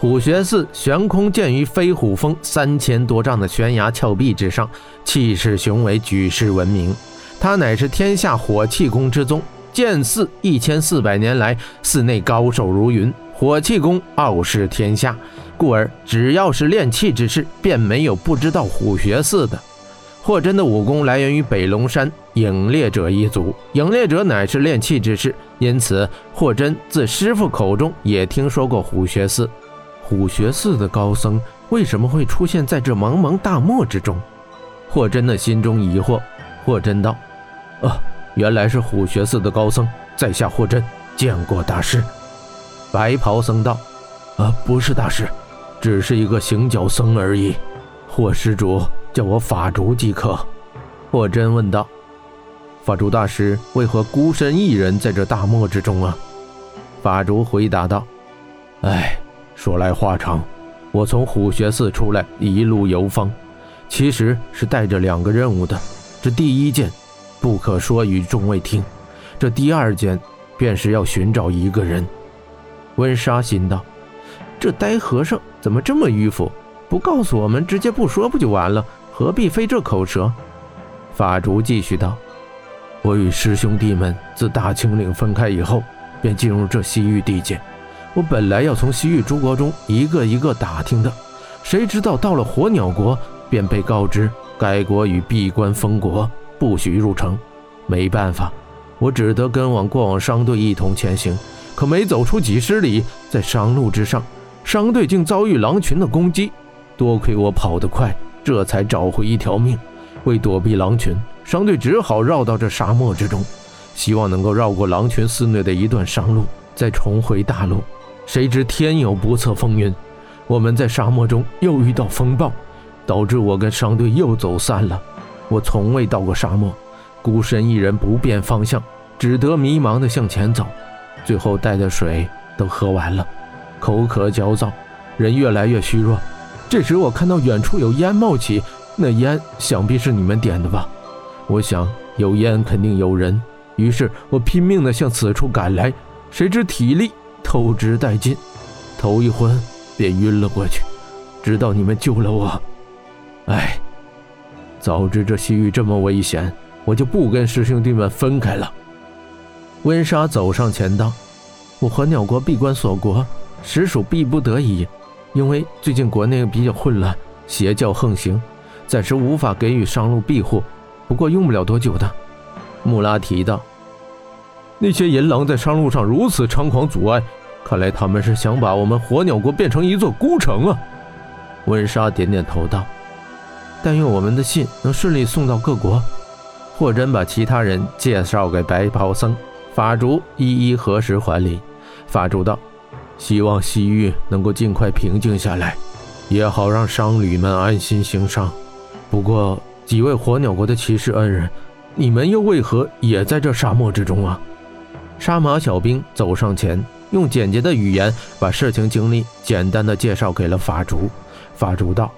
虎穴寺悬空建于飞虎峰三千多丈的悬崖峭壁之上，气势雄伟，举世闻名。它乃是天下火气功之宗，建寺一千四百年来，寺内高手如云，火气功傲视天下，故而只要是练气之士，便没有不知道虎穴寺的。霍真的武功来源于北龙山影猎者一族，影猎者乃是练气之士，因此霍真自师傅口中也听说过虎穴寺。虎穴寺的高僧为什么会出现在这茫茫大漠之中？霍真的心中疑惑。霍真道：“啊，原来是虎穴寺的高僧，在下霍真见过大师。”白袍僧道：“啊，不是大师，只是一个行脚僧而已。霍施主叫我法竹即可。”霍真问道：“法竹大师为何孤身一人在这大漠之中啊？”法竹回答道：“哎。”说来话长，我从虎穴寺出来，一路游方，其实是带着两个任务的。这第一件，不可说与众位听；这第二件，便是要寻找一个人。温莎心道：这呆和尚怎么这么迂腐？不告诉我们，直接不说不就完了？何必费这口舌？法竹继续道：我与师兄弟们自大清岭分开以后，便进入这西域地界。我本来要从西域诸国中一个一个打听的，谁知道到了火鸟国，便被告知该国与闭关封国，不许入城。没办法，我只得跟往过往商队一同前行。可没走出几十里，在商路之上，商队竟遭遇狼群的攻击。多亏我跑得快，这才找回一条命。为躲避狼群，商队只好绕到这沙漠之中，希望能够绕过狼群肆虐的一段商路，再重回大陆。谁知天有不测风云，我们在沙漠中又遇到风暴，导致我跟商队又走散了。我从未到过沙漠，孤身一人不辨方向，只得迷茫地向前走。最后带的水都喝完了，口渴焦躁，人越来越虚弱。这时我看到远处有烟冒起，那烟想必是你们点的吧？我想有烟肯定有人，于是我拼命地向此处赶来，谁知体力。透支殆尽，头一昏便晕了过去，直到你们救了我。哎，早知这西域这么危险，我就不跟师兄弟们分开了。温莎走上前道：“我和鸟国闭关锁国，实属逼不得已。因为最近国内比较混乱，邪教横行，暂时无法给予商路庇护。不过用不了多久的。”穆拉提道：“那些银狼在商路上如此猖狂阻碍。”看来他们是想把我们火鸟国变成一座孤城啊！温莎点点头道：“但愿我们的信能顺利送到各国。”霍真把其他人介绍给白袍僧、法竹，一一核实还礼。法竹道：“希望西域能够尽快平静下来，也好让商旅们安心行商。不过，几位火鸟国的骑士恩人，你们又为何也在这沙漠之中啊？”杀马小兵走上前。用简洁的语言把事情经历简单的介绍给了法竹。法竹道：“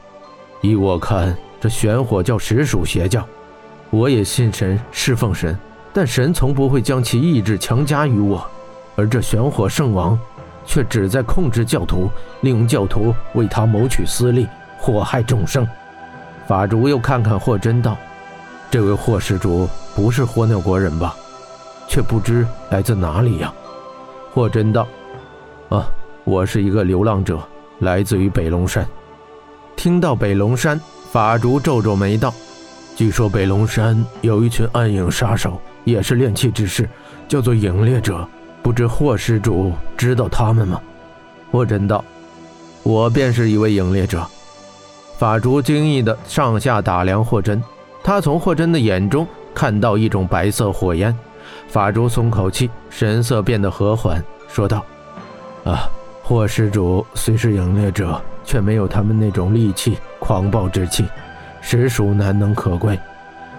依我看，这玄火教实属邪教。我也信神，侍奉神，但神从不会将其意志强加于我。而这玄火圣王，却只在控制教徒，利用教徒为他谋取私利，祸害众生。”法竹又看看霍真道：“这位霍施主不是火鸟国人吧？却不知来自哪里呀？”霍真道：“啊，我是一个流浪者，来自于北龙山。”听到北龙山，法竹皱皱眉道：“据说北龙山有一群暗影杀手，也是炼气之士，叫做影猎者。不知霍施主知道他们吗？”霍真道：“我便是一位影猎者。”法竹惊异的上下打量霍真，他从霍真的眼中看到一种白色火焰。法珠松口气，神色变得和缓，说道：“啊，霍施主虽是影猎者，却没有他们那种戾气、狂暴之气，实属难能可贵。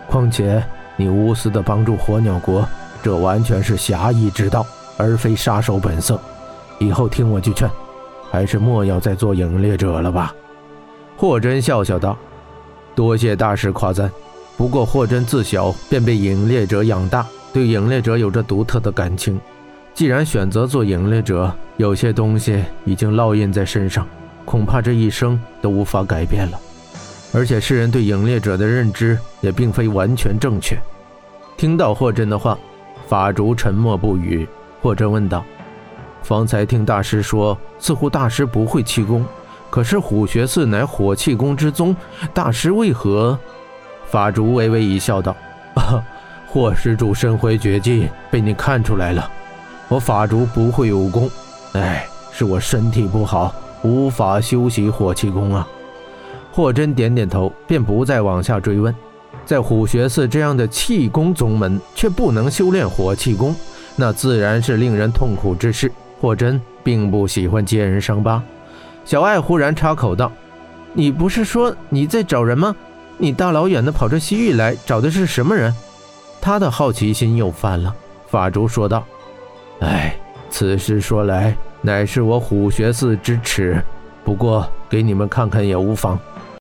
况且你无私的帮助火鸟国，这完全是侠义之道，而非杀手本色。以后听我句劝，还是莫要再做影猎者了吧。”霍真笑笑道：“多谢大师夸赞，不过霍真自小便被影猎者养大。”对影猎者有着独特的感情，既然选择做隐猎者，有些东西已经烙印在身上，恐怕这一生都无法改变了。而且世人对隐猎者的认知也并非完全正确。听到霍真的话，法竹沉默不语。霍真问道：“方才听大师说，似乎大师不会气功，可是虎穴寺乃火气功之宗，大师为何？”法竹微微一笑道：“ 霍施主身怀绝技，被你看出来了。”我法主不会武功，哎，是我身体不好，无法修习火气功啊。霍真点点头，便不再往下追问。在虎穴寺这样的气功宗门，却不能修炼火气功，那自然是令人痛苦之事。霍真并不喜欢揭人伤疤。小爱忽然插口道：“你不是说你在找人吗？你大老远的跑这西域来，找的是什么人？”他的好奇心又犯了。法主说道。哎，此事说来，乃是我虎穴寺之耻，不过给你们看看也无妨。